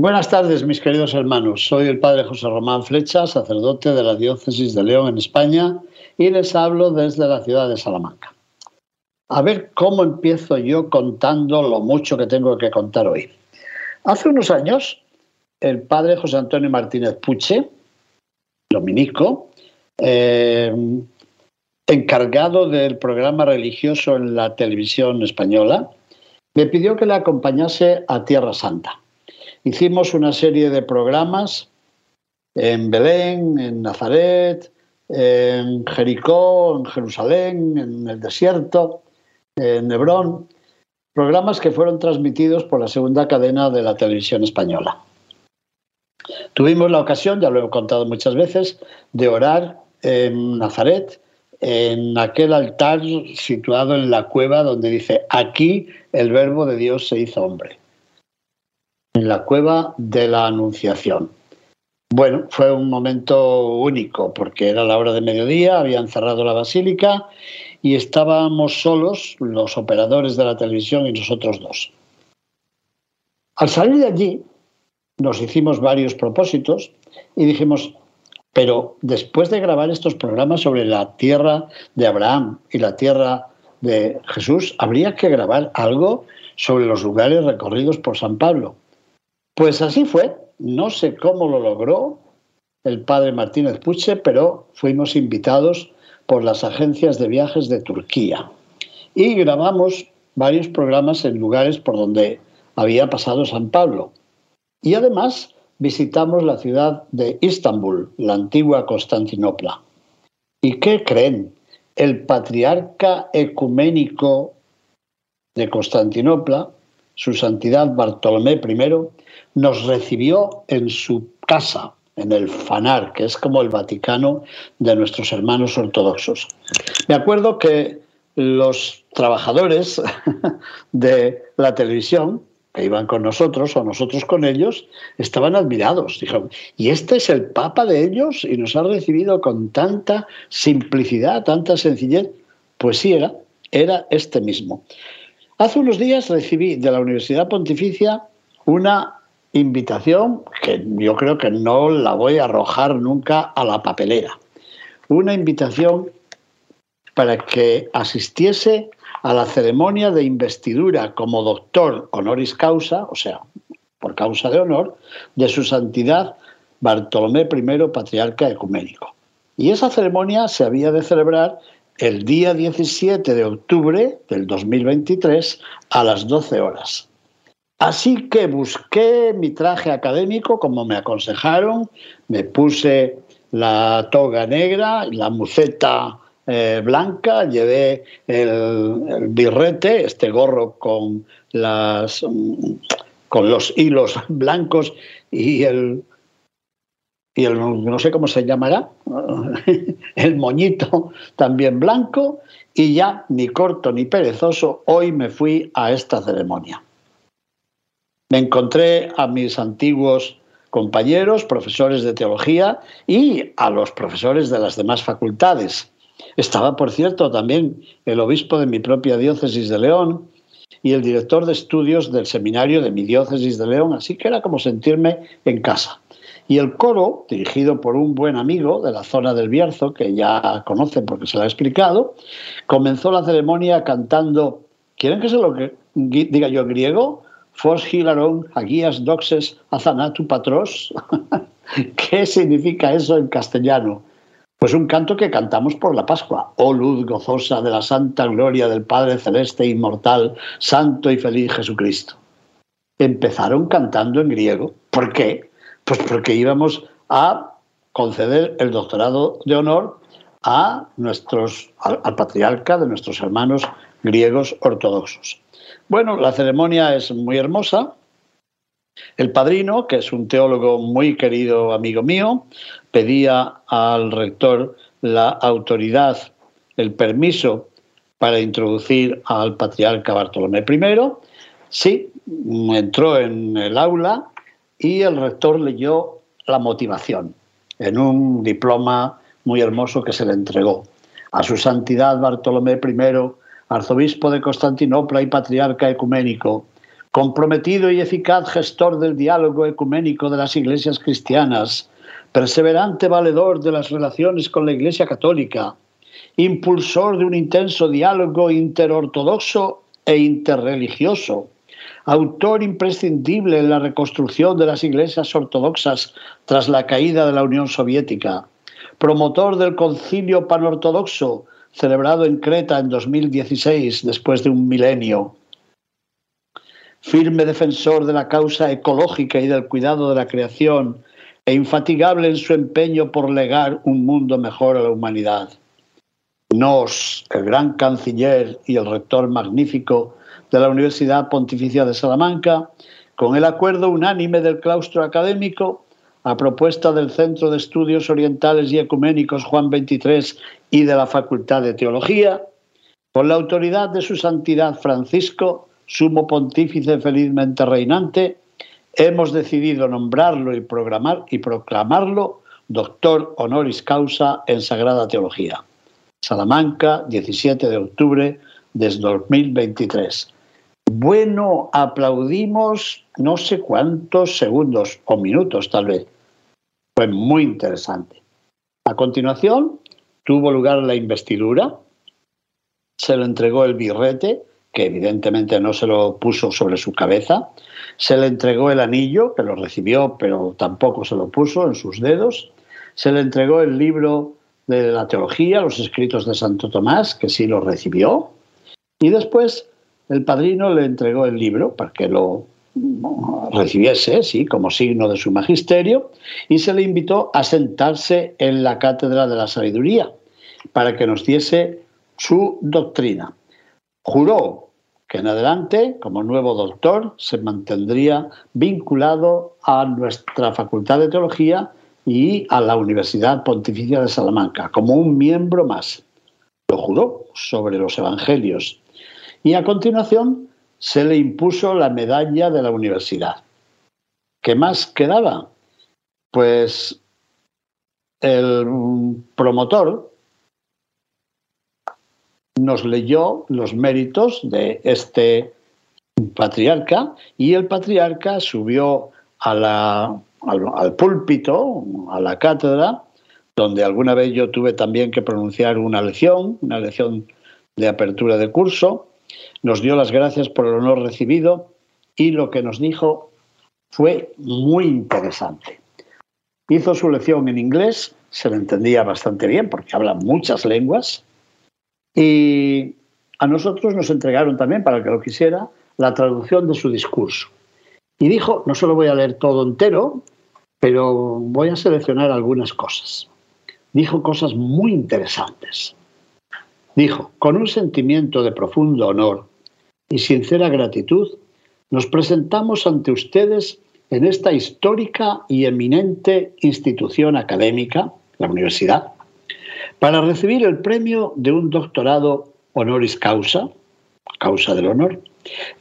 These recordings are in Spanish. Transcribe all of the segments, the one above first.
Buenas tardes, mis queridos hermanos. Soy el padre José Román Flecha, sacerdote de la diócesis de León en España, y les hablo desde la ciudad de Salamanca. A ver cómo empiezo yo contando lo mucho que tengo que contar hoy. Hace unos años, el padre José Antonio Martínez Puche, dominico, eh, encargado del programa religioso en la televisión española, me pidió que le acompañase a Tierra Santa. Hicimos una serie de programas en Belén, en Nazaret, en Jericó, en Jerusalén, en el desierto, en Hebrón, programas que fueron transmitidos por la segunda cadena de la televisión española. Tuvimos la ocasión, ya lo he contado muchas veces, de orar en Nazaret, en aquel altar situado en la cueva donde dice, aquí el verbo de Dios se hizo hombre, en la cueva de la Anunciación. Bueno, fue un momento único porque era la hora de mediodía, habían cerrado la basílica y estábamos solos, los operadores de la televisión y nosotros dos. Al salir de allí, nos hicimos varios propósitos y dijimos, pero después de grabar estos programas sobre la tierra de Abraham y la tierra de Jesús, habría que grabar algo sobre los lugares recorridos por San Pablo. Pues así fue, no sé cómo lo logró el padre Martínez Puche, pero fuimos invitados por las agencias de viajes de Turquía. Y grabamos varios programas en lugares por donde había pasado San Pablo. Y además visitamos la ciudad de Istambul, la antigua Constantinopla. ¿Y qué creen? El patriarca ecuménico de Constantinopla, su santidad Bartolomé I, nos recibió en su casa en el FANAR, que es como el Vaticano de nuestros hermanos ortodoxos. Me acuerdo que los trabajadores de la televisión, que iban con nosotros o nosotros con ellos, estaban admirados. Dijeron, ¿y este es el Papa de ellos? Y nos ha recibido con tanta simplicidad, tanta sencillez. Pues sí, era, era este mismo. Hace unos días recibí de la Universidad Pontificia una invitación que yo creo que no la voy a arrojar nunca a la papelera. Una invitación para que asistiese a la ceremonia de investidura como doctor honoris causa, o sea, por causa de honor, de su santidad Bartolomé I, patriarca ecuménico. Y esa ceremonia se había de celebrar el día 17 de octubre del 2023 a las 12 horas. Así que busqué mi traje académico como me aconsejaron, me puse la toga negra, la muceta eh, blanca, llevé el, birrete, este gorro con, las, con los hilos blancos y el, y el, no sé cómo se llamará, el moñito también blanco, y ya ni corto ni perezoso, hoy me fui a esta ceremonia. Me encontré a mis antiguos compañeros, profesores de teología y a los profesores de las demás facultades. Estaba, por cierto, también el obispo de mi propia diócesis de León y el director de estudios del seminario de mi diócesis de León, así que era como sentirme en casa. Y el coro, dirigido por un buen amigo de la zona del Bierzo, que ya conocen porque se lo ha explicado, comenzó la ceremonia cantando, ¿quieren que se lo diga yo griego? Fos hilaron aguías doxes azanatu patros. ¿Qué significa eso en castellano? Pues un canto que cantamos por la Pascua. Oh luz gozosa de la santa gloria del Padre celeste inmortal, santo y feliz Jesucristo. Empezaron cantando en griego. ¿Por qué? Pues porque íbamos a conceder el doctorado de honor a nuestros, al patriarca de nuestros hermanos griegos ortodoxos. Bueno, la ceremonia es muy hermosa. El padrino, que es un teólogo muy querido amigo mío, pedía al rector la autoridad, el permiso para introducir al patriarca Bartolomé I. Sí, entró en el aula y el rector leyó la motivación en un diploma muy hermoso que se le entregó. A su santidad Bartolomé I, arzobispo de Constantinopla y patriarca ecuménico, comprometido y eficaz gestor del diálogo ecuménico de las iglesias cristianas, perseverante valedor de las relaciones con la Iglesia Católica, impulsor de un intenso diálogo interortodoxo e interreligioso, autor imprescindible en la reconstrucción de las iglesias ortodoxas tras la caída de la Unión Soviética, promotor del concilio panortodoxo celebrado en Creta en 2016 después de un milenio, firme defensor de la causa ecológica y del cuidado de la creación e infatigable en su empeño por legar un mundo mejor a la humanidad. Nos, el gran canciller y el rector magnífico de la Universidad Pontificia de Salamanca, con el acuerdo unánime del claustro académico, a propuesta del Centro de Estudios Orientales y Ecuménicos Juan XXIII y de la Facultad de Teología, con la autoridad de su Santidad Francisco, sumo pontífice felizmente reinante, hemos decidido nombrarlo y, programar, y proclamarlo doctor honoris causa en Sagrada Teología. Salamanca, 17 de octubre de 2023. Bueno, aplaudimos no sé cuántos segundos o minutos tal vez. Fue muy interesante. A continuación tuvo lugar la investidura, se le entregó el birrete, que evidentemente no se lo puso sobre su cabeza, se le entregó el anillo, que lo recibió, pero tampoco se lo puso en sus dedos, se le entregó el libro de la teología, los escritos de Santo Tomás, que sí lo recibió, y después el padrino le entregó el libro para que lo recibiese, sí, como signo de su magisterio, y se le invitó a sentarse en la cátedra de la sabiduría para que nos diese su doctrina. Juró que en adelante, como nuevo doctor, se mantendría vinculado a nuestra Facultad de Teología y a la Universidad Pontificia de Salamanca, como un miembro más. Lo juró sobre los Evangelios y a continuación se le impuso la medalla de la universidad. ¿Qué más quedaba? Pues el promotor nos leyó los méritos de este patriarca y el patriarca subió al, al púlpito, a la cátedra, donde alguna vez yo tuve también que pronunciar una lección, una lección de apertura de curso, nos dio las gracias por el honor recibido y lo que nos dijo fue muy interesante. Hizo su lección en inglés, se le entendía bastante bien porque habla muchas lenguas y a nosotros nos entregaron también, para el que lo quisiera, la traducción de su discurso. Y dijo, no solo voy a leer todo entero, pero voy a seleccionar algunas cosas. Dijo cosas muy interesantes. Dijo, con un sentimiento de profundo honor y sincera gratitud, nos presentamos ante ustedes en esta histórica y eminente institución académica, la universidad, para recibir el premio de un doctorado honoris causa, causa del honor,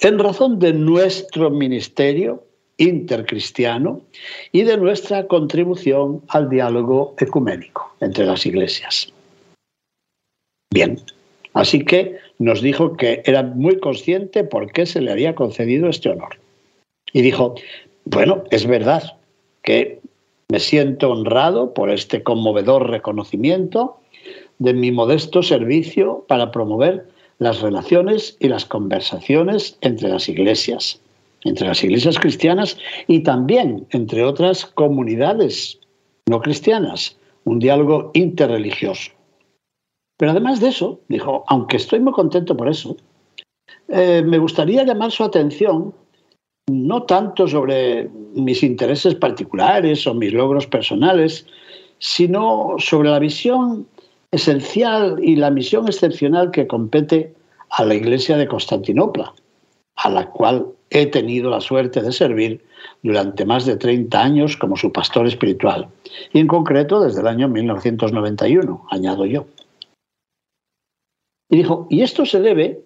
en razón de nuestro ministerio intercristiano y de nuestra contribución al diálogo ecuménico entre las iglesias. Bien, así que nos dijo que era muy consciente por qué se le había concedido este honor. Y dijo, bueno, es verdad que me siento honrado por este conmovedor reconocimiento de mi modesto servicio para promover las relaciones y las conversaciones entre las iglesias, entre las iglesias cristianas y también entre otras comunidades no cristianas, un diálogo interreligioso. Pero además de eso, dijo, aunque estoy muy contento por eso, eh, me gustaría llamar su atención no tanto sobre mis intereses particulares o mis logros personales, sino sobre la visión esencial y la misión excepcional que compete a la iglesia de Constantinopla, a la cual he tenido la suerte de servir durante más de 30 años como su pastor espiritual, y en concreto desde el año 1991, añado yo. Y dijo, y esto se debe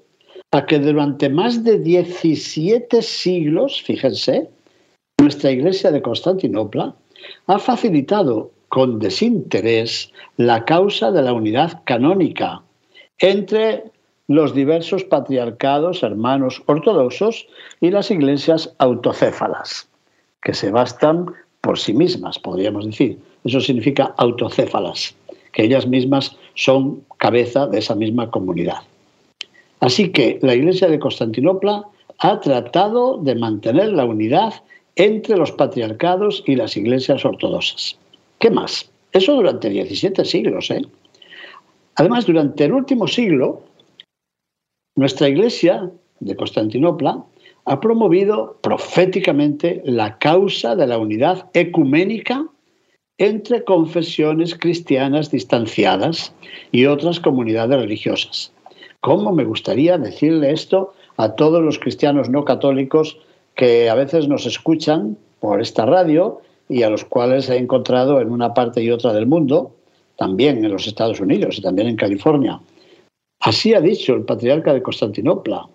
a que durante más de 17 siglos, fíjense, nuestra iglesia de Constantinopla ha facilitado con desinterés la causa de la unidad canónica entre los diversos patriarcados hermanos ortodoxos y las iglesias autocéfalas, que se bastan por sí mismas, podríamos decir. Eso significa autocéfalas, que ellas mismas son cabeza de esa misma comunidad. Así que la Iglesia de Constantinopla ha tratado de mantener la unidad entre los patriarcados y las iglesias ortodoxas. ¿Qué más? Eso durante 17 siglos. ¿eh? Además, durante el último siglo, nuestra iglesia de Constantinopla ha promovido proféticamente la causa de la unidad ecuménica entre confesiones cristianas distanciadas y otras comunidades religiosas. ¿Cómo me gustaría decirle esto a todos los cristianos no católicos que a veces nos escuchan por esta radio y a los cuales he encontrado en una parte y otra del mundo, también en los Estados Unidos y también en California. Así ha dicho el patriarca de Constantinopla.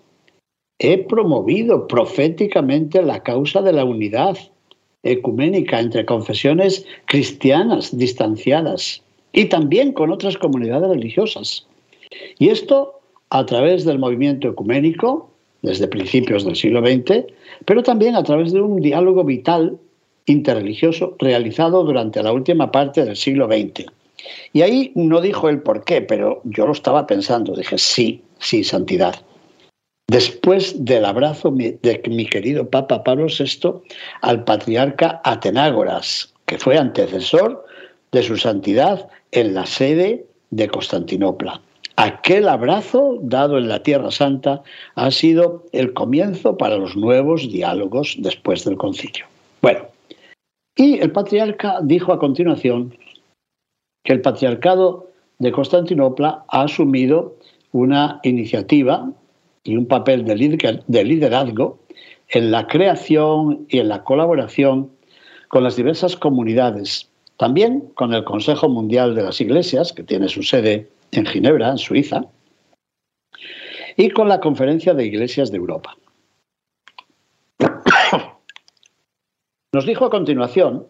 He promovido proféticamente la causa de la unidad ecuménica entre confesiones cristianas distanciadas y también con otras comunidades religiosas. Y esto a través del movimiento ecuménico, desde principios del siglo XX, pero también a través de un diálogo vital interreligioso realizado durante la última parte del siglo XX. Y ahí no dijo el por qué, pero yo lo estaba pensando, dije, sí, sí, santidad. Después del abrazo de mi querido Papa Pablo VI al patriarca Atenágoras, que fue antecesor de su santidad en la sede de Constantinopla. Aquel abrazo dado en la Tierra Santa ha sido el comienzo para los nuevos diálogos después del concilio. Bueno, y el patriarca dijo a continuación que el patriarcado de Constantinopla ha asumido una iniciativa y un papel de liderazgo en la creación y en la colaboración con las diversas comunidades, también con el Consejo Mundial de las Iglesias, que tiene su sede en Ginebra, en Suiza, y con la Conferencia de Iglesias de Europa. Nos dijo a continuación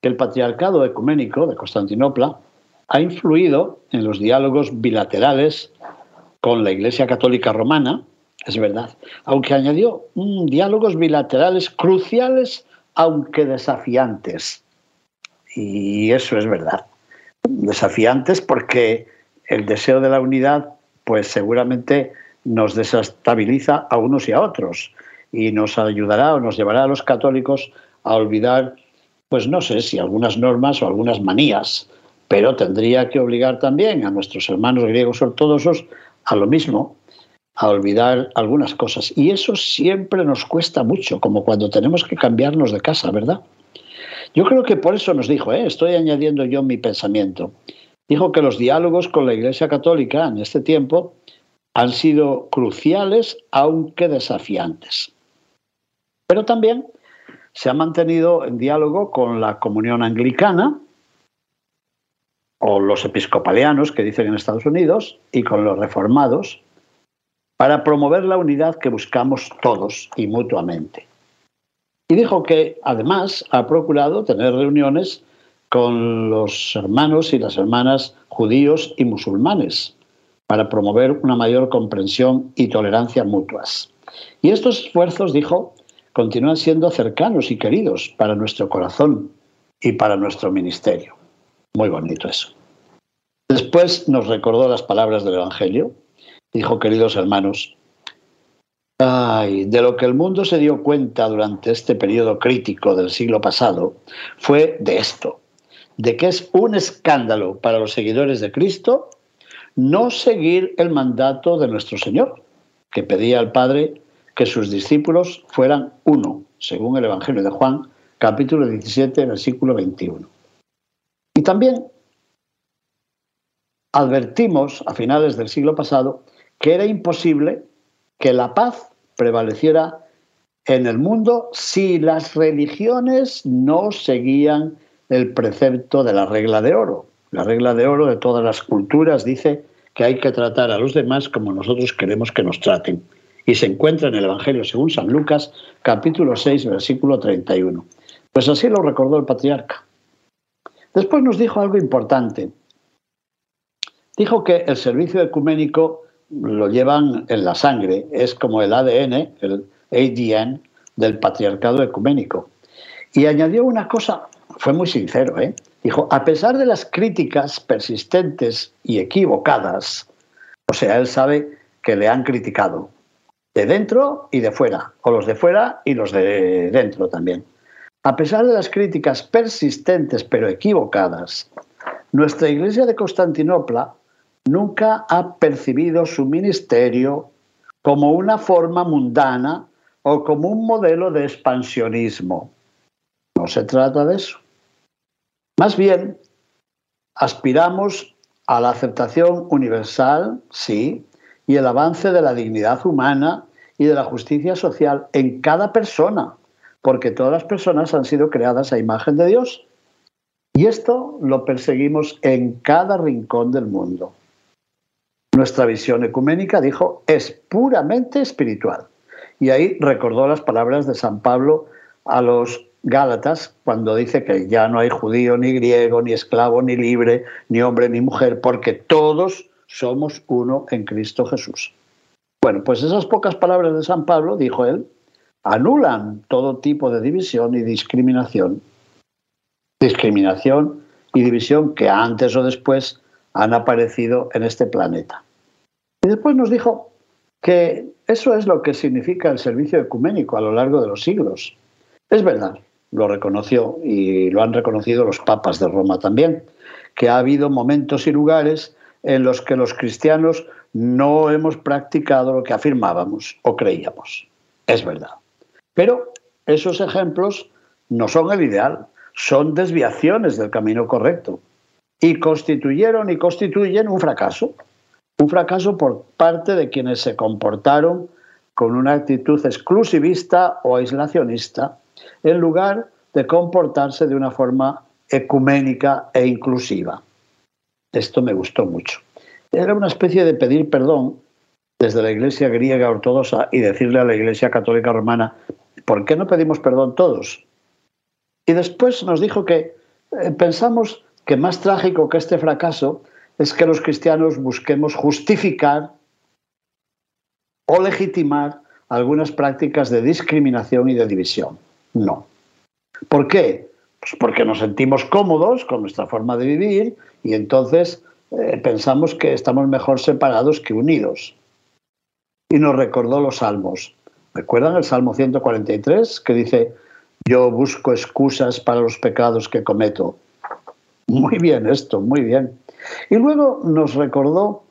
que el patriarcado ecuménico de Constantinopla ha influido en los diálogos bilaterales con la Iglesia Católica Romana, es verdad, aunque añadió mm, diálogos bilaterales cruciales, aunque desafiantes, y eso es verdad. Desafiantes porque el deseo de la unidad, pues seguramente nos desestabiliza a unos y a otros y nos ayudará o nos llevará a los católicos a olvidar, pues no sé si algunas normas o algunas manías, pero tendría que obligar también a nuestros hermanos griegos ortodoxos a lo mismo, a olvidar algunas cosas. Y eso siempre nos cuesta mucho, como cuando tenemos que cambiarnos de casa, ¿verdad? Yo creo que por eso nos dijo, ¿eh? estoy añadiendo yo mi pensamiento, dijo que los diálogos con la Iglesia Católica en este tiempo han sido cruciales, aunque desafiantes. Pero también se ha mantenido en diálogo con la comunión anglicana o los episcopalianos que dicen en Estados Unidos y con los reformados para promover la unidad que buscamos todos y mutuamente. Y dijo que además ha procurado tener reuniones con los hermanos y las hermanas judíos y musulmanes para promover una mayor comprensión y tolerancia mutuas. Y estos esfuerzos, dijo, continúan siendo cercanos y queridos para nuestro corazón y para nuestro ministerio. Muy bonito eso. Después nos recordó las palabras del Evangelio. Dijo, queridos hermanos, Ay, de lo que el mundo se dio cuenta durante este periodo crítico del siglo pasado fue de esto, de que es un escándalo para los seguidores de Cristo no seguir el mandato de nuestro Señor, que pedía al Padre que sus discípulos fueran uno, según el Evangelio de Juan, capítulo 17, versículo 21. Y también advertimos a finales del siglo pasado que era imposible que la paz prevaleciera en el mundo si las religiones no seguían el precepto de la regla de oro. La regla de oro de todas las culturas dice que hay que tratar a los demás como nosotros queremos que nos traten. Y se encuentra en el Evangelio según San Lucas, capítulo 6, versículo 31. Pues así lo recordó el patriarca. Después nos dijo algo importante. Dijo que el servicio ecuménico lo llevan en la sangre, es como el ADN, el ADN del patriarcado ecuménico. Y añadió una cosa, fue muy sincero, ¿eh? dijo, a pesar de las críticas persistentes y equivocadas, o sea, él sabe que le han criticado, de dentro y de fuera, o los de fuera y los de dentro también. A pesar de las críticas persistentes pero equivocadas, nuestra Iglesia de Constantinopla nunca ha percibido su ministerio como una forma mundana o como un modelo de expansionismo. No se trata de eso. Más bien, aspiramos a la aceptación universal, sí, y el avance de la dignidad humana y de la justicia social en cada persona, porque todas las personas han sido creadas a imagen de Dios. Y esto lo perseguimos en cada rincón del mundo. Nuestra visión ecuménica, dijo, es puramente espiritual. Y ahí recordó las palabras de San Pablo a los Gálatas cuando dice que ya no hay judío ni griego, ni esclavo ni libre, ni hombre ni mujer, porque todos somos uno en Cristo Jesús. Bueno, pues esas pocas palabras de San Pablo, dijo él, anulan todo tipo de división y discriminación. Discriminación y división que antes o después han aparecido en este planeta. Y después nos dijo que eso es lo que significa el servicio ecuménico a lo largo de los siglos. Es verdad, lo reconoció y lo han reconocido los papas de Roma también, que ha habido momentos y lugares en los que los cristianos no hemos practicado lo que afirmábamos o creíamos. Es verdad. Pero esos ejemplos no son el ideal, son desviaciones del camino correcto y constituyeron y constituyen un fracaso. Un fracaso por parte de quienes se comportaron con una actitud exclusivista o aislacionista, en lugar de comportarse de una forma ecuménica e inclusiva. Esto me gustó mucho. Era una especie de pedir perdón desde la Iglesia griega ortodoxa y decirle a la Iglesia católica romana, ¿por qué no pedimos perdón todos? Y después nos dijo que eh, pensamos que más trágico que este fracaso es que los cristianos busquemos justificar o legitimar algunas prácticas de discriminación y de división. No. ¿Por qué? Pues porque nos sentimos cómodos con nuestra forma de vivir y entonces eh, pensamos que estamos mejor separados que unidos. Y nos recordó los salmos. ¿Recuerdan el Salmo 143 que dice, yo busco excusas para los pecados que cometo? Muy bien esto, muy bien. Y luego nos recordó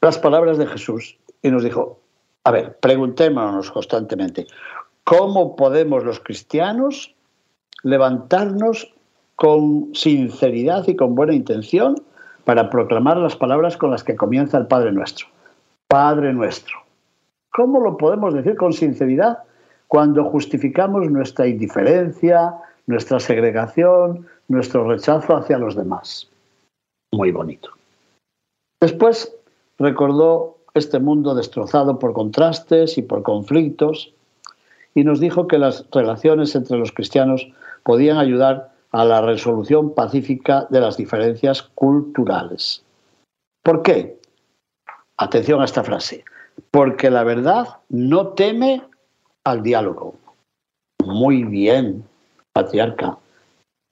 las palabras de Jesús y nos dijo, a ver, preguntémonos constantemente, ¿cómo podemos los cristianos levantarnos con sinceridad y con buena intención para proclamar las palabras con las que comienza el Padre nuestro? Padre nuestro. ¿Cómo lo podemos decir con sinceridad cuando justificamos nuestra indiferencia, nuestra segregación, nuestro rechazo hacia los demás. Muy bonito. Después recordó este mundo destrozado por contrastes y por conflictos y nos dijo que las relaciones entre los cristianos podían ayudar a la resolución pacífica de las diferencias culturales. ¿Por qué? Atención a esta frase. Porque la verdad no teme al diálogo. Muy bien, patriarca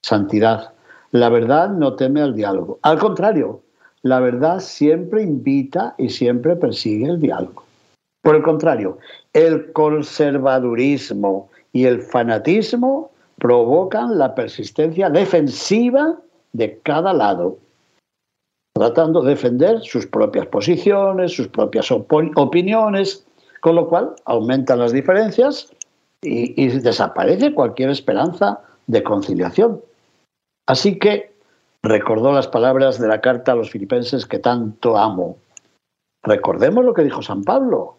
santidad. La verdad no teme al diálogo. Al contrario, la verdad siempre invita y siempre persigue el diálogo. Por el contrario, el conservadurismo y el fanatismo provocan la persistencia defensiva de cada lado, tratando de defender sus propias posiciones, sus propias opiniones, con lo cual aumentan las diferencias y desaparece cualquier esperanza de conciliación. Así que recordó las palabras de la carta a los filipenses que tanto amo. Recordemos lo que dijo San Pablo,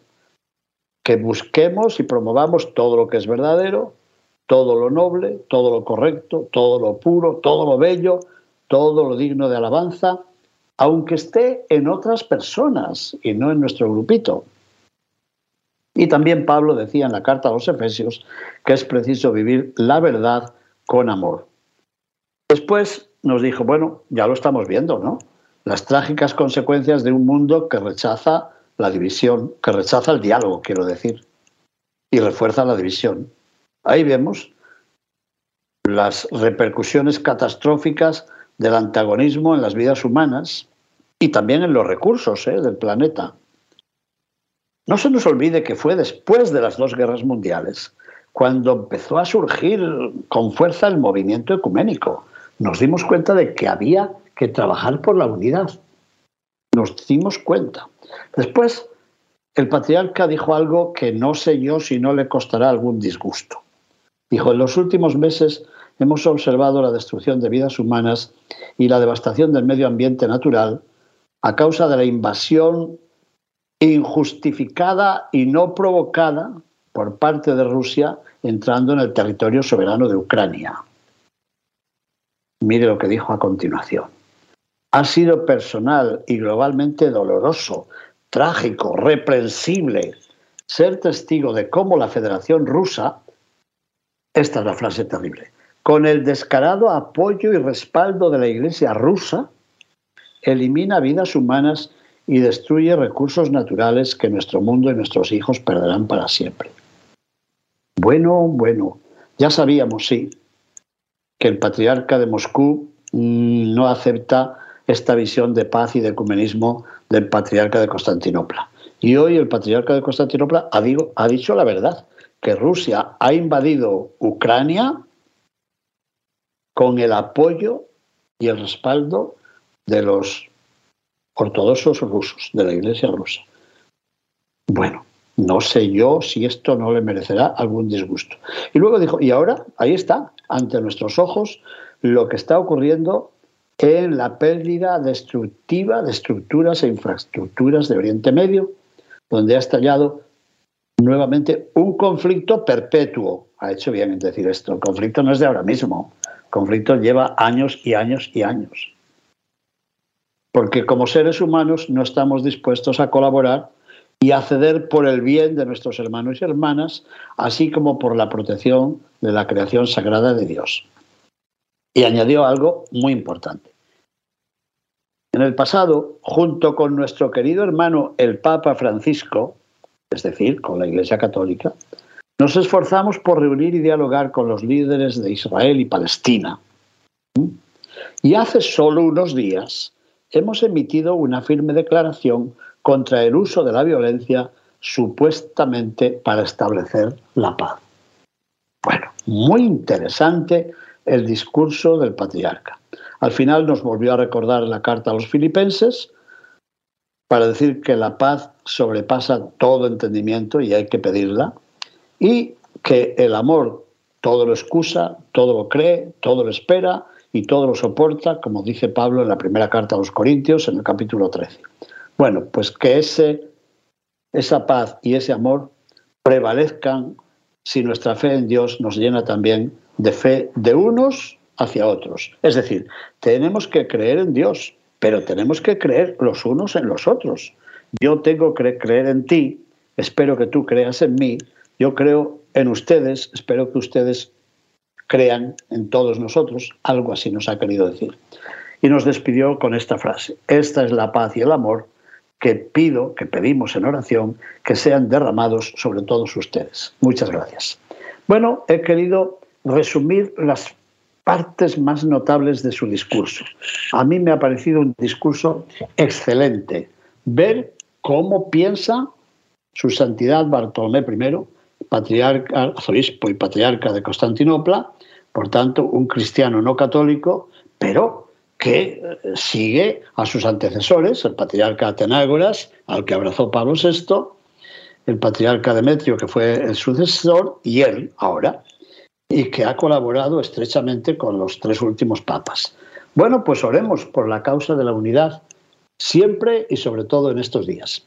que busquemos y promovamos todo lo que es verdadero, todo lo noble, todo lo correcto, todo lo puro, todo lo bello, todo lo digno de alabanza, aunque esté en otras personas y no en nuestro grupito. Y también Pablo decía en la carta a los Efesios que es preciso vivir la verdad con amor. Después nos dijo, bueno, ya lo estamos viendo, ¿no? Las trágicas consecuencias de un mundo que rechaza la división, que rechaza el diálogo, quiero decir, y refuerza la división. Ahí vemos las repercusiones catastróficas del antagonismo en las vidas humanas y también en los recursos ¿eh? del planeta. No se nos olvide que fue después de las dos guerras mundiales cuando empezó a surgir con fuerza el movimiento ecuménico. Nos dimos cuenta de que había que trabajar por la unidad. Nos dimos cuenta. Después, el patriarca dijo algo que no sé yo si no le costará algún disgusto. Dijo, en los últimos meses hemos observado la destrucción de vidas humanas y la devastación del medio ambiente natural a causa de la invasión injustificada y no provocada por parte de Rusia entrando en el territorio soberano de Ucrania. Mire lo que dijo a continuación. Ha sido personal y globalmente doloroso, trágico, reprensible ser testigo de cómo la Federación Rusa, esta es la frase terrible, con el descarado apoyo y respaldo de la Iglesia rusa, elimina vidas humanas y destruye recursos naturales que nuestro mundo y nuestros hijos perderán para siempre. Bueno, bueno, ya sabíamos, sí, que el patriarca de Moscú mm, no acepta esta visión de paz y de ecumenismo del patriarca de Constantinopla. Y hoy el patriarca de Constantinopla ha, ha dicho la verdad, que Rusia ha invadido Ucrania con el apoyo y el respaldo de los ortodoxos rusos, de la Iglesia rusa. Bueno, no sé yo si esto no le merecerá algún disgusto. Y luego dijo, y ahora, ahí está, ante nuestros ojos, lo que está ocurriendo en la pérdida destructiva de estructuras e infraestructuras de Oriente Medio, donde ha estallado nuevamente un conflicto perpetuo. Ha hecho bien en decir esto. El conflicto no es de ahora mismo conflicto lleva años y años y años. Porque como seres humanos no estamos dispuestos a colaborar y a ceder por el bien de nuestros hermanos y hermanas, así como por la protección de la creación sagrada de Dios. Y añadió algo muy importante. En el pasado, junto con nuestro querido hermano el Papa Francisco, es decir, con la Iglesia Católica, nos esforzamos por reunir y dialogar con los líderes de Israel y Palestina. Y hace solo unos días hemos emitido una firme declaración contra el uso de la violencia supuestamente para establecer la paz. Bueno, muy interesante el discurso del patriarca. Al final nos volvió a recordar la carta a los filipenses para decir que la paz sobrepasa todo entendimiento y hay que pedirla y que el amor todo lo excusa, todo lo cree, todo lo espera y todo lo soporta, como dice Pablo en la primera carta a los Corintios, en el capítulo 13. Bueno, pues que ese, esa paz y ese amor prevalezcan si nuestra fe en Dios nos llena también de fe de unos hacia otros. Es decir, tenemos que creer en Dios, pero tenemos que creer los unos en los otros. Yo tengo que creer en ti, espero que tú creas en mí, yo creo en ustedes, espero que ustedes crean en todos nosotros, algo así nos ha querido decir. Y nos despidió con esta frase, esta es la paz y el amor que pido, que pedimos en oración, que sean derramados sobre todos ustedes. Muchas gracias. Bueno, he querido resumir las partes más notables de su discurso. A mí me ha parecido un discurso excelente. Ver cómo piensa su santidad Bartolomé I, patriarca, arzobispo y patriarca de Constantinopla, por tanto, un cristiano no católico, pero que eh, sigue a sus antecesores, el patriarca Atenágoras, al que abrazó Pablo VI, el patriarca Demetrio, que fue el sucesor, y él ahora, y que ha colaborado estrechamente con los tres últimos papas. Bueno, pues oremos por la causa de la unidad, siempre y sobre todo en estos días.